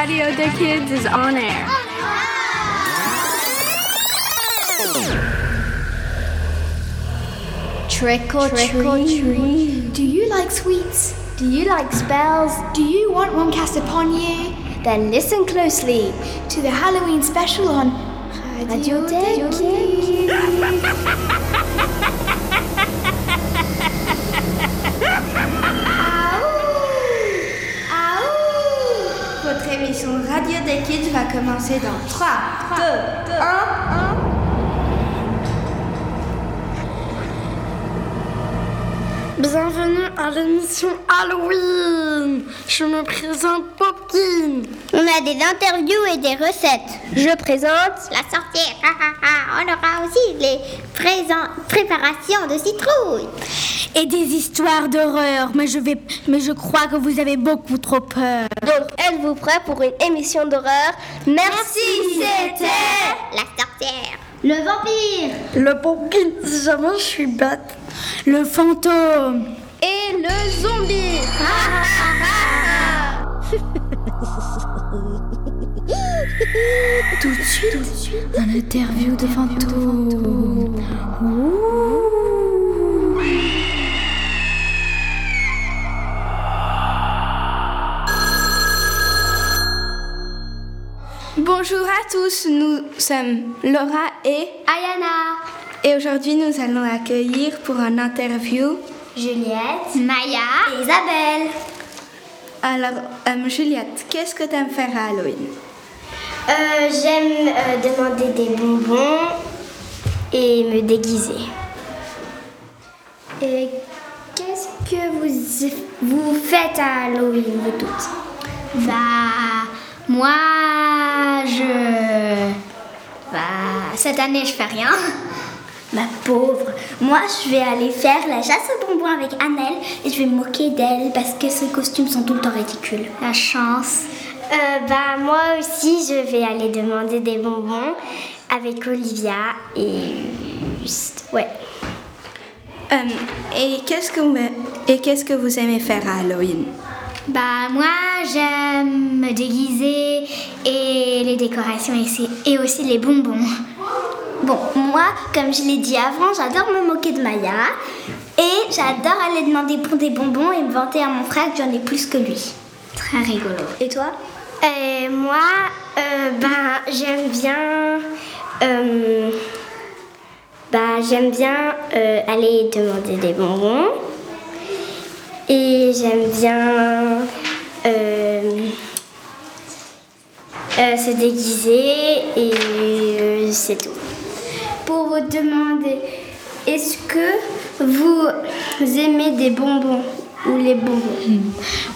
Radio the Kids is on air. Trick or treat. Do you like sweets? Do you like spells? Do you want one cast upon you? Then listen closely To the Halloween special on Radio des Kids. des Kids va commencer dans 3, 2, 1. Bienvenue à l'émission Halloween. Je me présente Popkin. On a des interviews et des recettes. Je présente La sorcière, on aura aussi les présents- préparations de citrouille. Et des histoires d'horreur. Mais je vais, mais je crois que vous avez beaucoup trop peur. Donc, êtes-vous prêts pour une émission d'horreur? Merci, c'était La sorcière. Le vampire, Le Popkin, si jamais je suis bête. le fantôme. et le zombie. Tout de suite, tout de suite, un interview de fantôme. Bonjour à tous, nous sommes Laura et Ayana, et aujourd'hui nous allons accueillir pour un interview. Juliette. Maya. Et Isabelle. Alors, euh, Juliette, qu'est-ce que tu aimes faire à Halloween? Euh, J'aime euh, demander des bonbons et me déguiser. Et qu'est-ce que vous, vous faites à Halloween, vous toutes? Bah, moi, je. Bah, cette année, je fais rien. Ma pauvre, moi je vais aller faire la chasse aux bonbons avec Annelle et je vais me moquer d'elle parce que ses costumes sont tout le temps ridicules. La chance. Euh, bah moi aussi je vais aller demander des bonbons avec Olivia et juste, ouais. Euh, Et qu'est-ce que vous, et qu'est-ce que vous aimez faire à Halloween? Bah, moi, j'aime me déguiser et les décorations ici, et aussi les bonbons. Bon, moi, comme je l'ai dit avant, j'adore me moquer de Maya et j'adore aller demander pour des bonbons et me vanter à mon frère que j'en ai plus que lui. Très rigolo. Et toi? Euh, Moi, euh, ben, j'aime bien. euh, ben, j'aime bien euh, aller demander des bonbons. Et j'aime bien. euh, euh, se déguiser et euh, c'est tout. Pour vous demander, est-ce que vous aimez des bonbons ou les bonbons?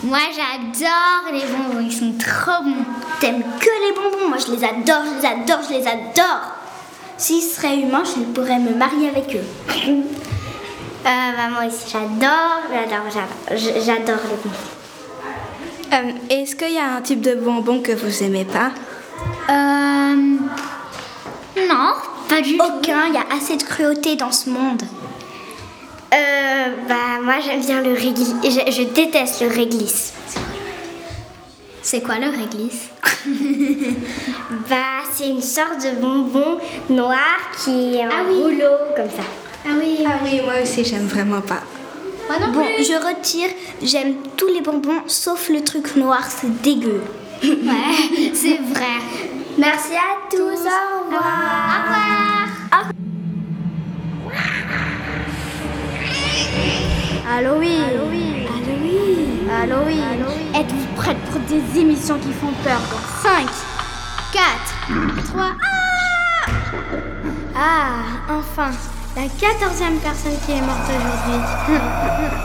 Moi, j'adore les bonbons, ils sont trop bons. T'aimes que les bonbons? Moi, je les adore, je les adore, je les adore. S'ils seraient humains, je pourrais me marier avec eux. Euh, bah, moi aussi, j'adore, j'adore, j'adore, les bonbons. Euh, Est-ce qu'il y a un type de bonbon que vous aimez pas? Euh. Non, pas du tout. Aucun, il y a assez de cruauté dans ce monde. Euh, bah, moi, j'aime bien le réglisse. Je, je déteste le réglisse. C'est quoi le réglisse? Bah, c'est une sorte de bonbon noir qui est en Ah oui. rouleau, comme ça. Ah oui, Ah oui, moi aussi j'aime vraiment pas. moi non Bon, je retire, j'aime tous les bonbons sauf le truc noir, c'est dégueu. Ouais, c'est vrai. Merci à tous, au revoir. Halloween. Halloween. Halloween. Halloween. Êtes-vous prêtes pour des émissions qui font peur? Dans 5, 4, 3, ah Ah, enfin, la quatorzième personne qui est morte aujourd'hui.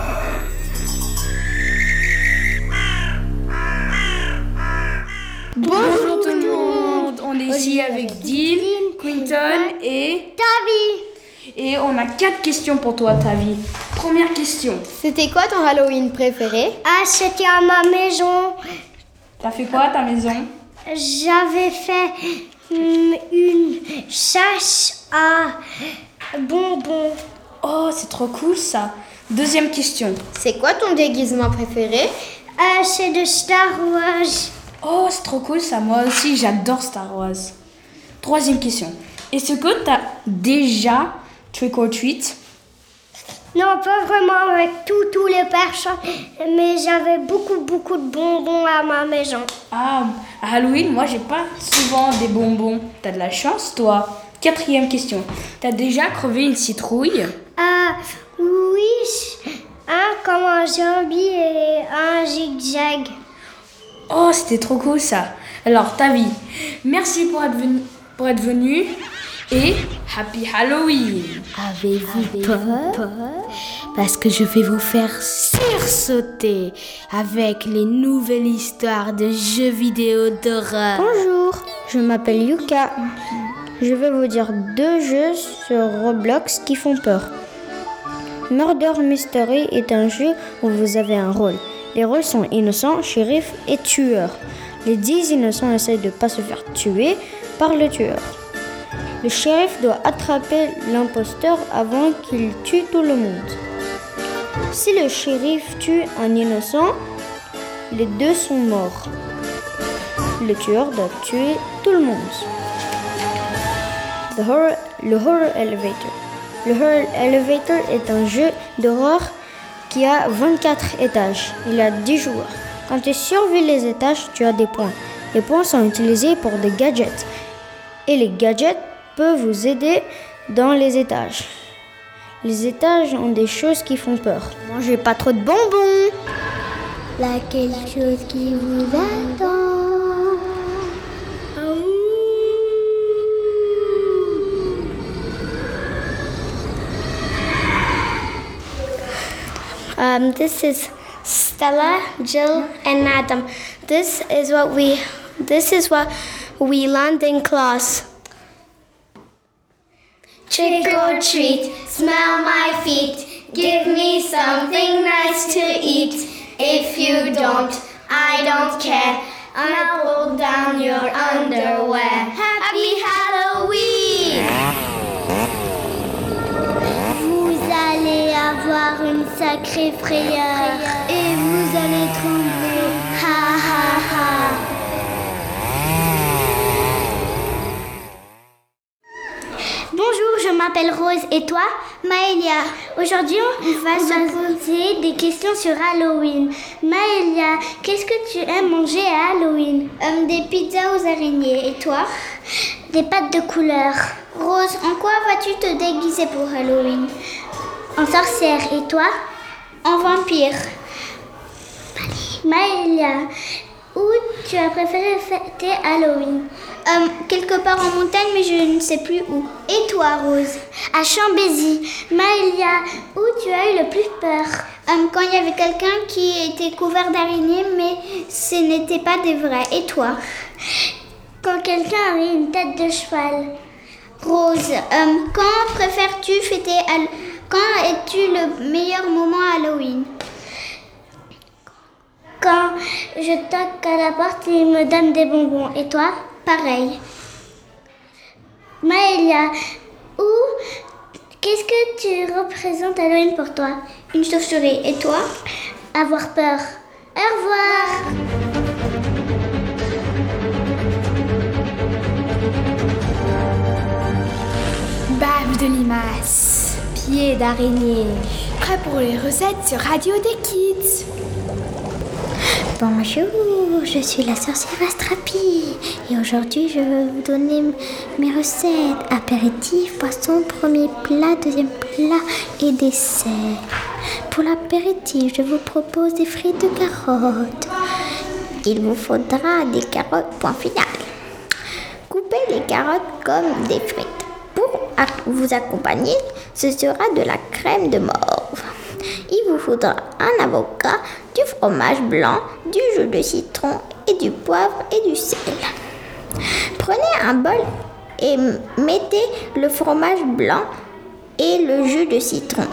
Bonjour tout le monde, on est ici avec Dean, Quinton et Tavi et on a quatre questions pour toi Tavi. Première question, C'était quoi ton Halloween préféré? Ah, c'était à ma maison. t'as fait quoi à ta maison? J'avais fait hum, une chasse à bonbons. Oh, c'est trop cool ça. Deuxième question, C'est quoi ton déguisement préféré? Euh, c'est de Star Wars. Oh, c'est trop cool ça. Moi aussi, j'adore Star Wars. Troisième question. Est-ce que tu as déjà trick or treat Non, pas vraiment avec tous tous les personnes, mais j'avais beaucoup, beaucoup de bonbons à ma maison. Ah, à Halloween, moi, j'ai pas souvent des bonbons. T'as de la chance, toi. Quatrième question. T'as déjà crevé une citrouille? Ah, oui, un comme un zombie et un zigzag. Oh, c'était trop cool ça. Alors, ta vie. Merci pour être venu, pour être venu et Happy Halloween. Avez-vous peur? Parce que je vais vous faire sursauter avec les nouvelles histoires de jeux vidéo d'horreur. Bonjour, je m'appelle Yuka. Je vais vous dire deux jeux sur Roblox qui font peur. Murder Mystery est un jeu où vous avez un rôle. Les rôles sont innocents, shérif et tueur. Les 10 innocents essayent de ne pas se faire tuer par le tueur. Le shérif doit attraper l'imposteur avant qu'il tue tout le monde. Si le shérif tue un innocent, les deux sont morts. Le tueur doit tuer tout le monde. Le Horror Elevator. Le Horror Elevator est un jeu d'horreur qui a 24 étages. Il a 10 joueurs. Quand tu survis les étages, tu as des points. Les points sont utilisés pour des gadgets. Et les gadgets peuvent vous aider dans les étages. Les étages ont des choses qui font peur. Mangez pas trop de bonbons. Là, quelque chose qui vous attend. Um, this is Stella, Jill, and Adam. This is what we this is what we learned in class. Trick or treat, smell my feet, give me something nice to eat. If you don't, I don't care. I'll pull down your underwear. Happy Halloween! Avoir une sacrée frayeur et vous allez trembler. Ha ha ha! Bonjour, je m'appelle Rose et toi Maëlia? Aujourd'hui, on va se poser des questions sur Halloween. Maëlia, qu'est-ce que tu aimes manger à Halloween? Des pizzas aux araignées. Et toi? Des pâtes de couleur. Rose, en quoi vas-tu te déguiser pour Halloween? En sorcière. Et toi? En vampire. Maëlia, où tu as préféré fêter Halloween? Euh, Quelque part en montagne, mais je ne sais plus où. Et toi, Rose? À Chambézy. Maëlia, où tu as eu le plus peur? Euh, Quand il y avait quelqu'un qui était couvert d'araignées, mais ce n'était pas des vrais. Et toi? Quand quelqu'un avait une tête de cheval. Rose, euh, quand préfères-tu fêter Quand es-tu le meilleur moment Halloween? Quand je toque à la porte, il me donne des bonbons. Et toi? Pareil. Maëlia, où Qu'est-ce que tu représentes Halloween pour toi? Une chauve-souris. Et toi? Avoir peur. Au revoir de limaces, pieds d'araignée. Prêt pour les recettes sur Radio des Kids. Bonjour, je suis la sorcière Astrapi et aujourd'hui je vais vous donner mes recettes apéritif, poisson, premier plat, deuxième plat et dessert. Pour l'apéritif, je vous propose des frites de carottes. Il vous faudra des carottes point final. Coupez les carottes comme des frites. Pour vous accompagner, ce sera de la crème de morve. Il vous faudra un avocat, du fromage blanc, du jus de citron et du poivre et du sel. Prenez un bol et mettez le fromage blanc et le jus de citron.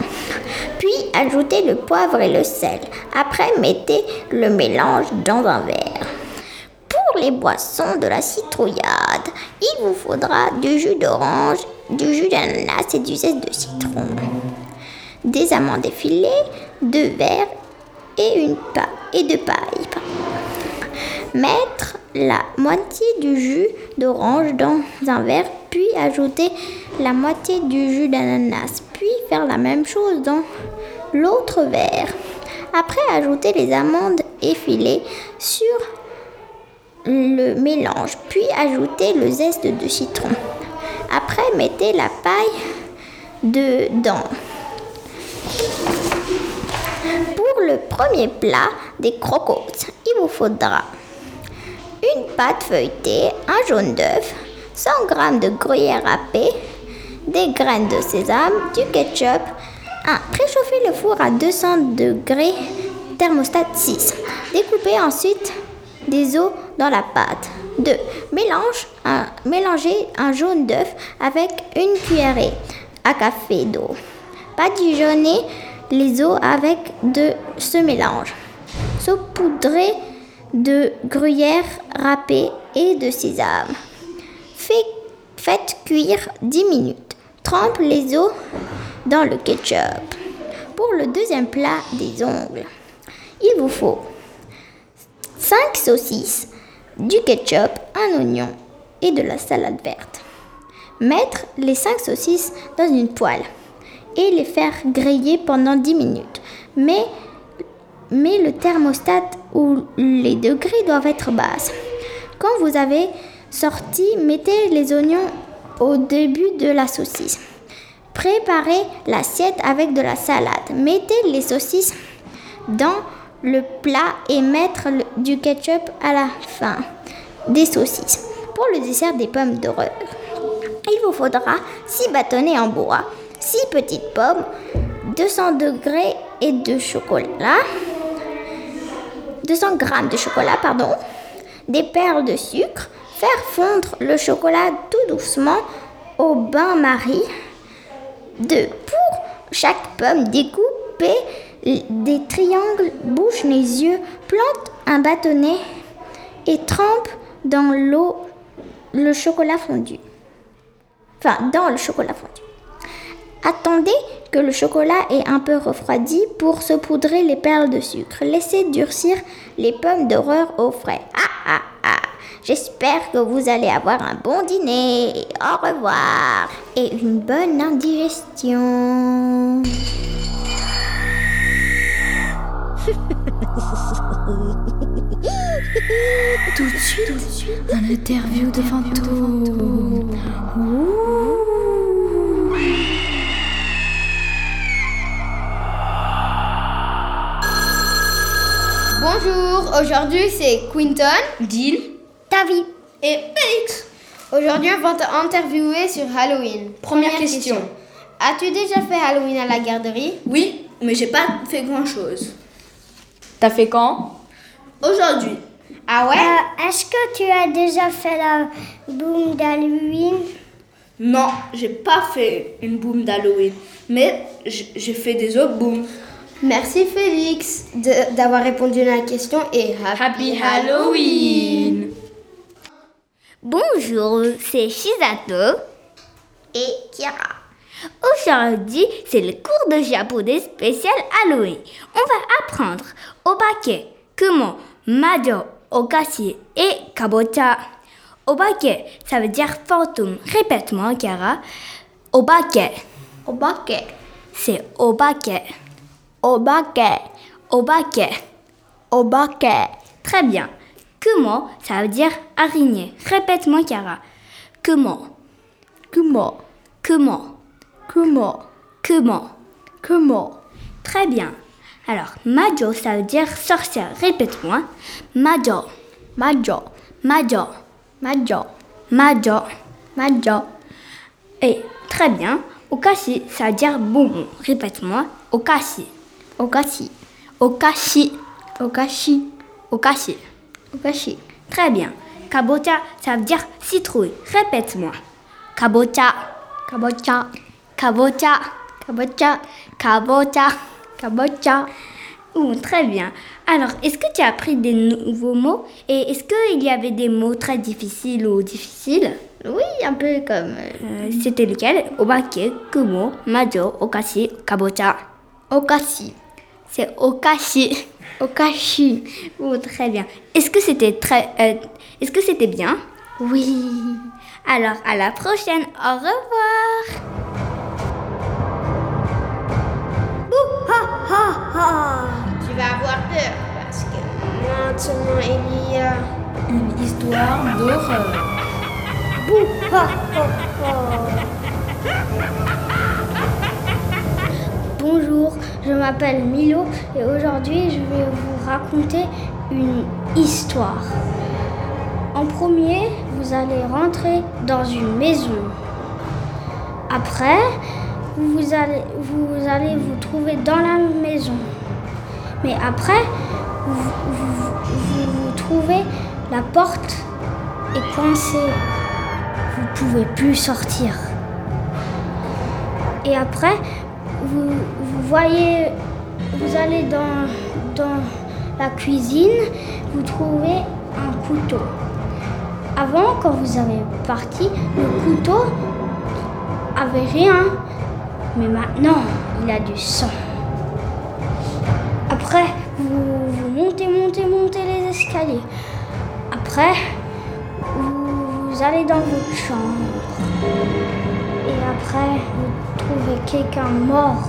Puis ajoutez le poivre et le sel. Après, mettez le mélange dans un verre. Pour les boissons de la citrouillade, il vous faudra du jus d'orange, du jus d'ananas et du zeste de citron. Des amandes effilées, deux verres et une pa et deux pailles. Mettre la moitié du jus d'orange dans un verre, puis ajouter la moitié du jus d'ananas, puis faire la même chose dans l'autre verre. Après, ajouter les amandes effilées sur le mélange, puis ajouter le zeste de citron. Après, mettez la paille dedans. Pour le premier plat des croquettes, il vous faudra une pâte feuilletée, un jaune d'œuf, 100 g de gruyère râpée, des graines de sésame, du ketchup, un Préchauffez le four à 200 degrés, thermostat 6. Découpez ensuite des os dans la pâte. 2. Mélange un, mélangez un jaune d'œuf avec une cuillerée à café d'eau. Badigeonnez les os avec de ce mélange. Saupoudrez de gruyère râpée et de sésame. faites cuire 10 minutes. Trempe les os dans le ketchup. Pour le deuxième plat des ongles, il vous faut 5 saucisses, du ketchup, un oignon et de la salade verte. Mettre les 5 saucisses dans une poêle et les faire griller pendant 10 minutes. Mais, mais le thermostat ou les degrés doivent être basses. Quand vous avez sorti, mettez les oignons au début de la saucisse. Préparez l'assiette avec de la salade. Mettez les saucisses dans le plat et mettre du ketchup à la fin des saucisses. Pour le dessert des pommes de reur, il vous faudra 6 bâtonnets en bois, 6 petites pommes, 200 degrés et de chocolat, 200 g de chocolat, pardon, des perles de sucre, faire fondre le chocolat tout doucement au bain-marie. De pour chaque pomme, découpez des triangles, bouche les yeux, plante un bâtonnet et trempe dans l'eau le chocolat fondu. Enfin, dans le chocolat fondu. Attendez que le chocolat ait un peu refroidi pour saupoudrer les perles de sucre. Laissez durcir les pommes d'horreur au frais. Ah ah ah J'espère que vous allez avoir un bon dîner. Au revoir et une bonne indigestion. Tout de suite, un interview de fantôme. Bonjour, aujourd'hui c'est Quinton, Deal, Tavi et Félix. Aujourd'hui on va t'interviewer sur Halloween. Première, question. As-tu déjà fait Halloween à la garderie? Oui, mais j'ai pas fait grand chose. T'as fait quand? Aujourd'hui. Ah ouais Euh, Est-ce que tu as déjà fait la boum d'Halloween? Non, j'ai pas fait une boom d'Halloween, mais j'ai fait des autres booms. Merci Félix d'avoir répondu à la question et Happy, Happy Halloween Bonjour, c'est Shizato Et Kira. Aujourd'hui, c'est le cours de japonais spécial Halloween. On va apprendre obake, kumo, okashi et kabocha. Obake, ça veut dire fantôme. Répète-moi, Kara. Obake, Obake. c'est obake. Obake. Obake. Obake. Très bien. Kumo, ça veut dire araignée. Répète-moi, Kara. Kumo, Kumo. kumo, Kumo. kumo. Kumo. Très bien. Alors, Majo, ça veut dire sorcière. Répète-moi. Majo, Majo. Majo, Majo. Majo. Majo. Et très bien. Okashi, ça veut dire bonbon. Répète-moi. Okashi, Okashi. Okashi, Okashi. Okashi. Okashi. Très bien. Kabocha, ça veut dire citrouille. Répète-moi. Kabocha, Kabocha. kabocha, Kabocha. kabocha. Kabocha. Oh, très bien. Alors, est-ce que tu as appris des nouveaux mots? Et est-ce qu'il y avait des mots très difficiles ou difficiles? Oui, un peu comme. Euh, C'était lequel? Obake, Kumo, Majo, Okashi, Kabocha. Okashi. C'est Okashi. Okashi. Oh, très bien. Est-ce que c'était très. euh, Est-ce que c'était bien? Oui. Alors, à la prochaine. Au revoir. Tu vas avoir peur parce que maintenant il y a Une histoire d'horreur. Bonjour, je m'appelle Milo et aujourd'hui je vais vous raconter une histoire. En premier, vous allez rentrer dans une maison. Après, vous allez vous, allez vous trouver dans la maison. Mais après, vous, vous- trouvez la porte est coincée. Vous pouvez plus sortir. Et après, vous, vous voyez, vous allez dans, dans la cuisine, vous trouvez un couteau. Avant, quand vous avez parti, le couteau avait rien, mais maintenant, il a du sang. Après, vous, montez, montez, montez les escaliers. Après, vous, vous allez dans votre chambre. Et après, vous trouvez quelqu'un mort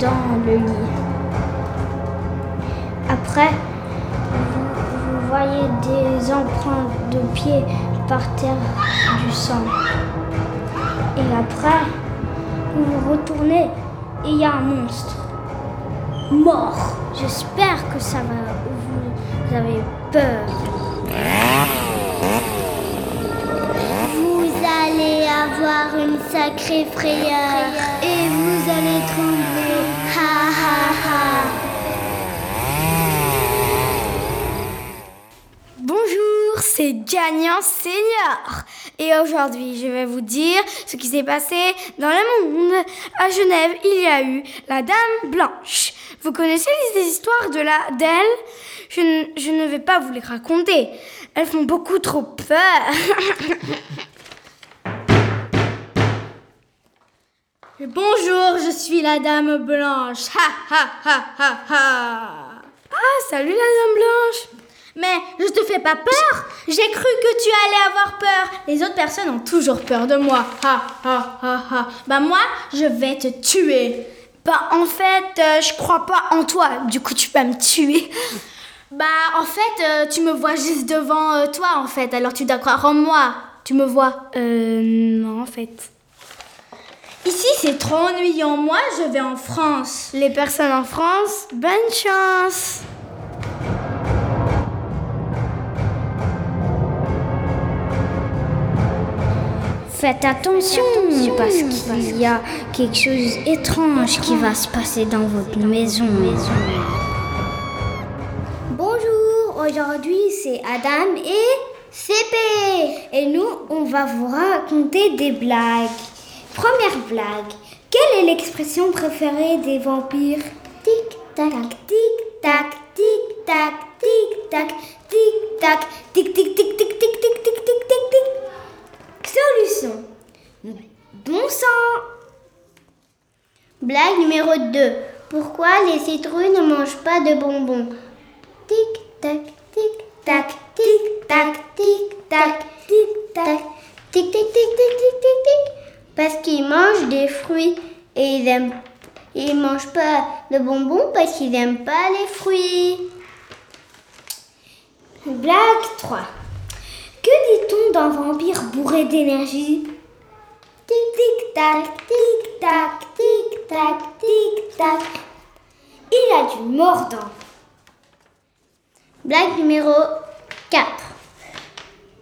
dans le lit. Après, vous, vous voyez des empreintes de pieds par terre du sang. Et après, vous vous retournez et il y a un monstre mort. J'espère que ça va. Vous, vous avez peur. Vous allez avoir une sacrée frayeur et vous allez trembler. Ha ha ha. Bonjour, c'est Gagnant Senior. Et aujourd'hui, je vais vous dire ce qui s'est passé dans le monde. À Genève, il y a eu la Dame Blanche. Vous connaissez les histoires de la d'elle? Je, je ne vais pas vous les raconter. Elles font beaucoup trop peur. Bonjour, je suis la Dame Blanche. Ha ha ha ha ha. Ah, salut la Dame Blanche. Mais je te fais pas peur J'ai cru que tu allais avoir peur. Les autres personnes ont toujours peur de moi. Ha ha ha ha. Bah moi, je vais te tuer. Bah en fait, euh, je crois pas en toi. Du coup, tu vas me tuer. Bah en fait, euh, tu me vois juste devant euh, toi en fait. Alors tu dois croire en moi. Tu me vois Euh non en fait. Ici, c'est trop ennuyant. Moi, je vais en France. Les personnes en France, bonne chance. Faites attention, parce qu'il y a quelque chose d'étrange qui va se passer dans votre maison. Bonjour, aujourd'hui c'est Adam et CP. Et nous, on va vous raconter des blagues. Première blague. Quelle est l'expression préférée des vampires? Tic tac, tic tac, tic tac, Solution. Bon sang. Blague numéro 2. Pourquoi les citrouilles ne mangent pas de bonbons? Tic tac, tic tac, tic tac, tic tac, tic tac, tic tic tic tic tic tic tic. Parce qu'ils mangent des fruits et ils aiment ils mangent pas de bonbons parce qu'ils n'aiment pas les fruits. Blague 3. Que dit-on d'un vampire bourré d'énergie? Tic-tic-tac, tic-tac, tic-tac, tic-tac. Il a du mordant. Blague numéro 4.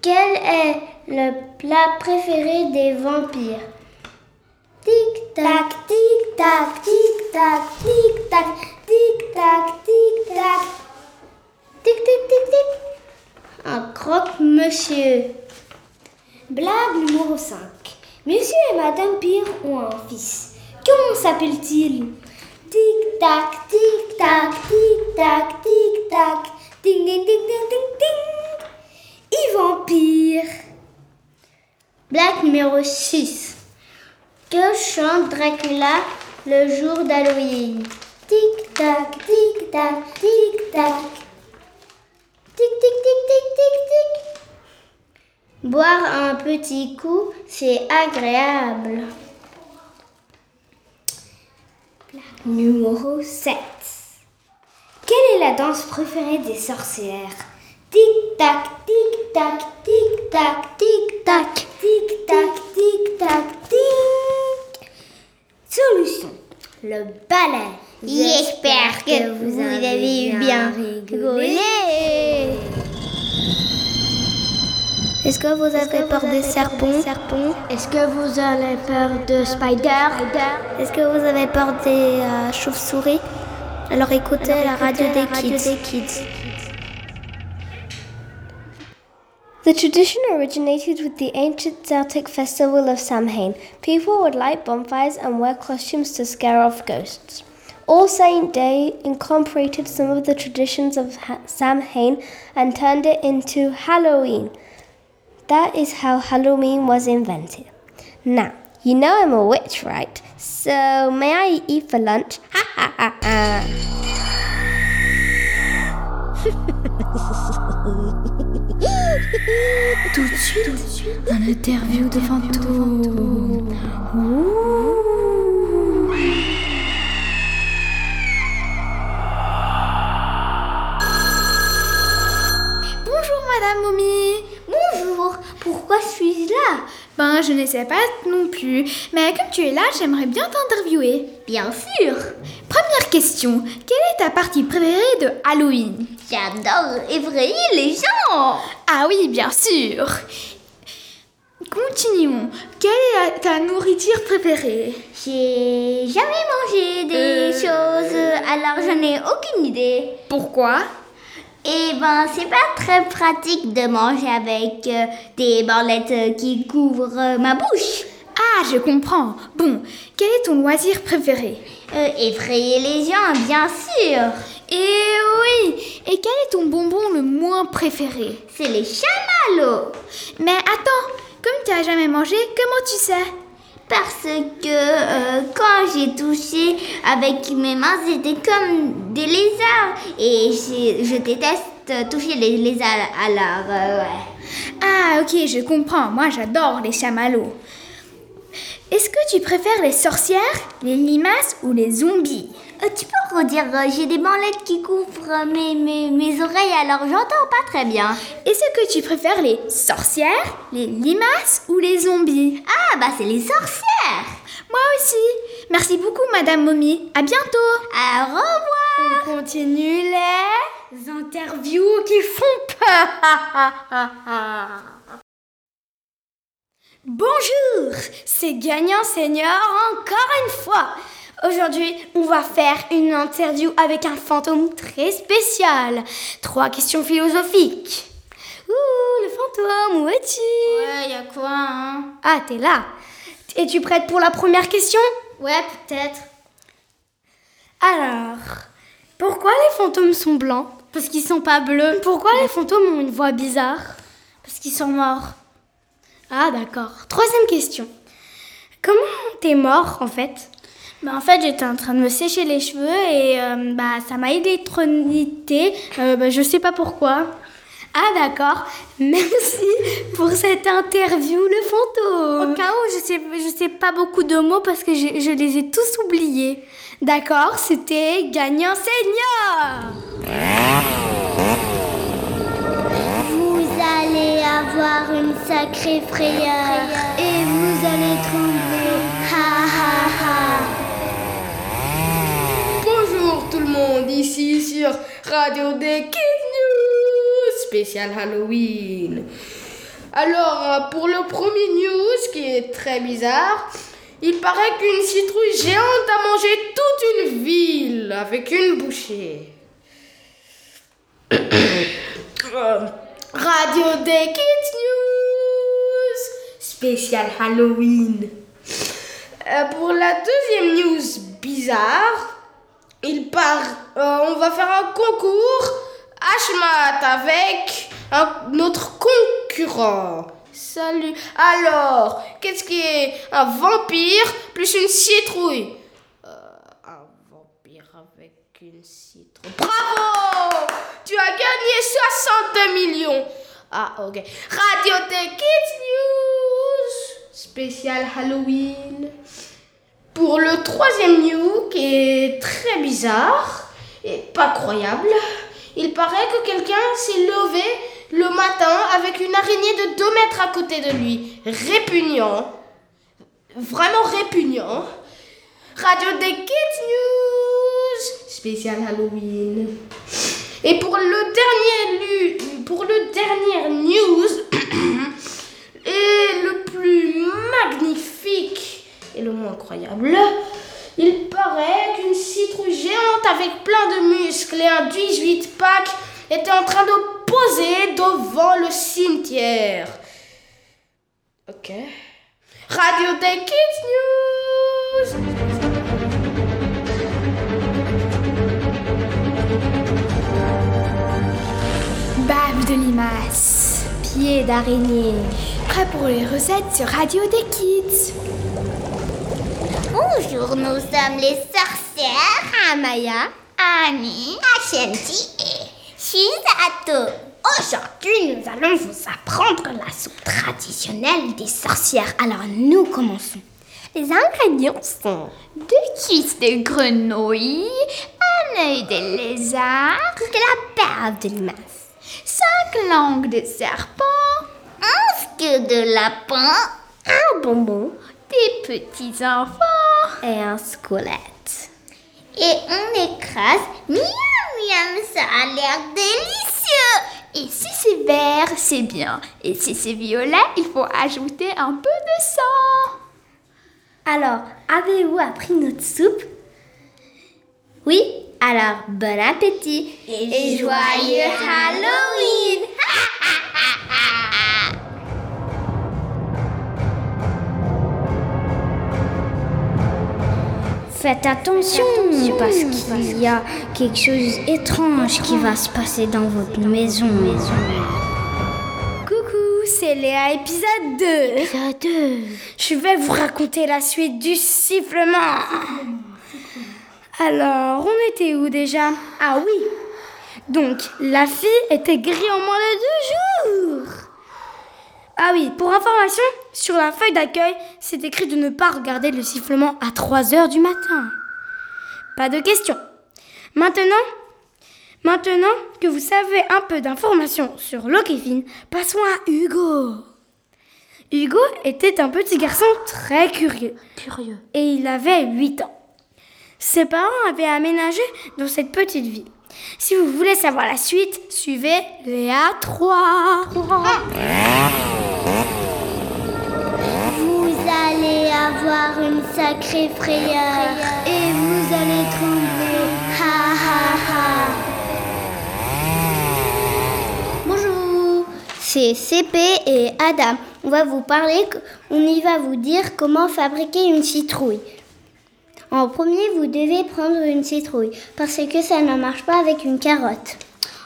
Quel est le plat préféré des vampires? Tic-tac, tic-tac, tic-tac, tic-tac, tic-tac, tic-tac. Tic-tic-tic-tic. Un croque-monsieur. Blague numéro 5. Monsieur et Madame Pire ont un fils. Comment s'appelle-t-il? Tic tac, tic tac, tic tac, tic tac. Ding ding ding ding ding ding. Il vampire. Blague numéro 6. Que chante Dracula le jour d'Halloween? Tic-tac, tic-tac, tic-tac. Tic-tic-tic-tic-tic-tic. Boire un petit coup, c'est agréable. Numéro 7. Quelle est la danse préférée des sorcières? Tic-tac, tic-tac, tic-tac, tic-tac, tic-tac, tic-tac, tic. Solution. Le ballet. J'espère que vous avez bien rigolé. Est-ce que vous avez peur des serpents Est-ce que vous avez peur de spider Est-ce que vous avez peur des euh, chauves-souris Alors écoutez la radio des kids. The tradition originated with the ancient Celtic festival of Samhain. People would light bonfires and wear costumes to scare off ghosts. All Saint Day incorporated some of the traditions of ha- Samhain and turned it into Halloween. That is how Halloween was invented. Now, you know I'm a witch, right? So, may I eat for lunch? Ha ha ha ha. Tout de suite, un interview de fantôme. Bonjour Madame Mommy. Pourquoi suis-je là? Ben, je ne sais pas non plus, mais comme tu es là, j'aimerais bien t'interviewer. Bien sûr, Première question, quelle est ta partie préférée de Halloween? J'adore effrayer les gens. Ah oui, bien sûr. Continuons. Quelle est ta nourriture préférée? J'ai jamais mangé des Euh. choses, alors je n'ai aucune idée. Pourquoi? Eh ben, c'est pas très pratique de manger avec euh, des bandelettes euh, qui couvrent euh, ma bouche. Ah, je comprends. Bon, quel est ton loisir préféré? Euh, effrayer les gens, bien sûr. Eh oui Et quel est ton bonbon le moins préféré? C'est les chamallows. Mais attends, comme tu as jamais mangé, comment tu sais? Parce que euh, quand j'ai touché avec mes mains, c'était comme des lézards. Et je déteste toucher les lézards. Alors, euh, ouais. Ah, ok, je comprends. Moi, j'adore les chamallows. Est-ce que tu préfères les sorcières, les limaces ou les zombies? Euh, tu peux redire, euh, j'ai des bandelettes qui couvrent mes, mes, mes oreilles, alors j'entends pas très bien. Est-ce que tu préfères les sorcières, les limaces ou les zombies? Ah, bah c'est les sorcières. Moi aussi. Merci beaucoup, Madame Mommy. À bientôt. Au revoir. On continue les interviews qui font peur. Bonjour, c'est Gagnant Senior encore une fois. Aujourd'hui, on va faire une interview avec un fantôme très spécial. Trois questions philosophiques. Ouh, le fantôme, où es-tu? Ouais, y a quoi, hein? Ah, t'es là. Es-tu prête pour la première question? Ouais, peut-être. Alors, pourquoi les fantômes sont blancs? Parce qu'ils sont pas bleus. Pourquoi les fantômes ont une voix bizarre? Parce qu'ils sont morts. Ah d'accord. Troisième question. Comment t'es mort en fait? Bah, en fait, j'étais en train de me sécher les cheveux et euh, bah, ça m'a électrocuté. Euh, bah, je sais pas pourquoi. Ah d'accord. Merci pour cette interview le Au fantôme. cas où, je sais, je sais pas beaucoup de mots parce que je, je les ai tous oubliés. D'accord, c'était gagnant senior. Vous allez avoir une sacrée frayeur et vous allez trouver ha ha ha. Bonjour tout le monde, ici sur Radio des Kids News, spécial Halloween. Alors, pour le premier news qui est très bizarre, il paraît qu'une citrouille géante a mangé toute une ville avec une bouchée. Radio des Kids News, spécial Halloween. Euh, pour la deuxième news bizarre, il part, euh, on va faire un concours Hashmat avec notre concurrent. Salut. Alors, qu'est-ce qui est un vampire plus une citrouille? Euh, un vampire avec une citrouille. Bravo Tu as gagné 62 millions. Ah, ok. Radio des Kids News spécial Halloween. Pour le troisième news qui est très bizarre et pas croyable, il paraît que quelqu'un s'est levé le matin avec une araignée de 2 mètres à côté de lui. Répugnant. Vraiment répugnant. Radio des Kids News spécial Halloween. Et pour le dernier, pour le dernier news, et le plus magnifique et le moins incroyable, il paraît qu'une citrouille géante avec plein de muscles et un 18 pack était en train de poser devant le cimetière. Ok. Radio des Kids News Bave de limaces, pieds d'araignée. Prêt pour les recettes sur Radio des Kids. Bonjour, nous sommes les sorcières Amaya, Annie, Ashanti et Shizato. Aujourd'hui, nous allons vous apprendre la soupe traditionnelle des sorcières. Alors, nous commençons. Les ingrédients sont deux cuisses de grenouille, un œil de lézard, de la bave de limace, cinq langues de serpent, un queue de lapin, un bonbon, des petits enfants et un squelette. Et on écrase. Miam, miam, ça a l'air délicieux. Et si c'est vert, c'est bien. Et si c'est violet, il faut ajouter un peu de sang. Alors, avez-vous appris notre soupe? Oui Alors, bon appétit et, joyeux Halloween Faites attention, parce qu'il y a quelque chose d'étrange qui va se passer dans votre maison. Coucou, c'est Léa, épisode 2. Épisode 2. Je vais vous raconter la suite du sifflement. Alors, on était où déjà? Ah oui Donc, la fille était grillée en moins de deux jours ah oui, pour information, sur la feuille d'accueil, c'est écrit de ne pas regarder le sifflement à 3 heures du matin. Pas de question. Maintenant, maintenant que vous savez un peu d'informations sur Lokefin, passons à Hugo. Hugo était un petit garçon très curieux. Curieux. Et il avait 8 ans. Ses parents avaient aménagé dans cette petite ville. Si vous voulez savoir la suite, suivez Léa 3. Vous allez avoir une sacrée frayeur et vous allez trembler. Ha ha ha. Bonjour, c'est CP et Adam. On va vous parler, on y va vous dire comment fabriquer une citrouille. En premier, vous devez prendre une citrouille parce que ça ne marche pas avec une carotte.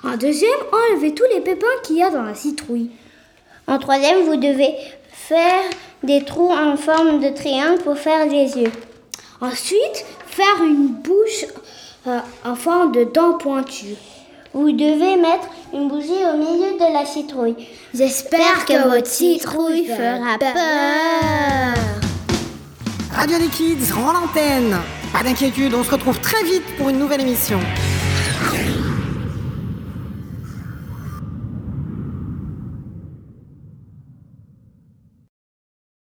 En deuxième, enlevez tous les pépins qu'il y a dans la citrouille. En troisième, vous devez faire des trous en forme de triangle pour faire des yeux. Ensuite, faire une bouche euh, en forme de dents pointues. Vous devez mettre une bougie au milieu de la citrouille. J'espère que votre citrouille fera peur. Radio Kids rend l'antenne. Pas d'inquiétude, on se retrouve très vite pour une nouvelle émission.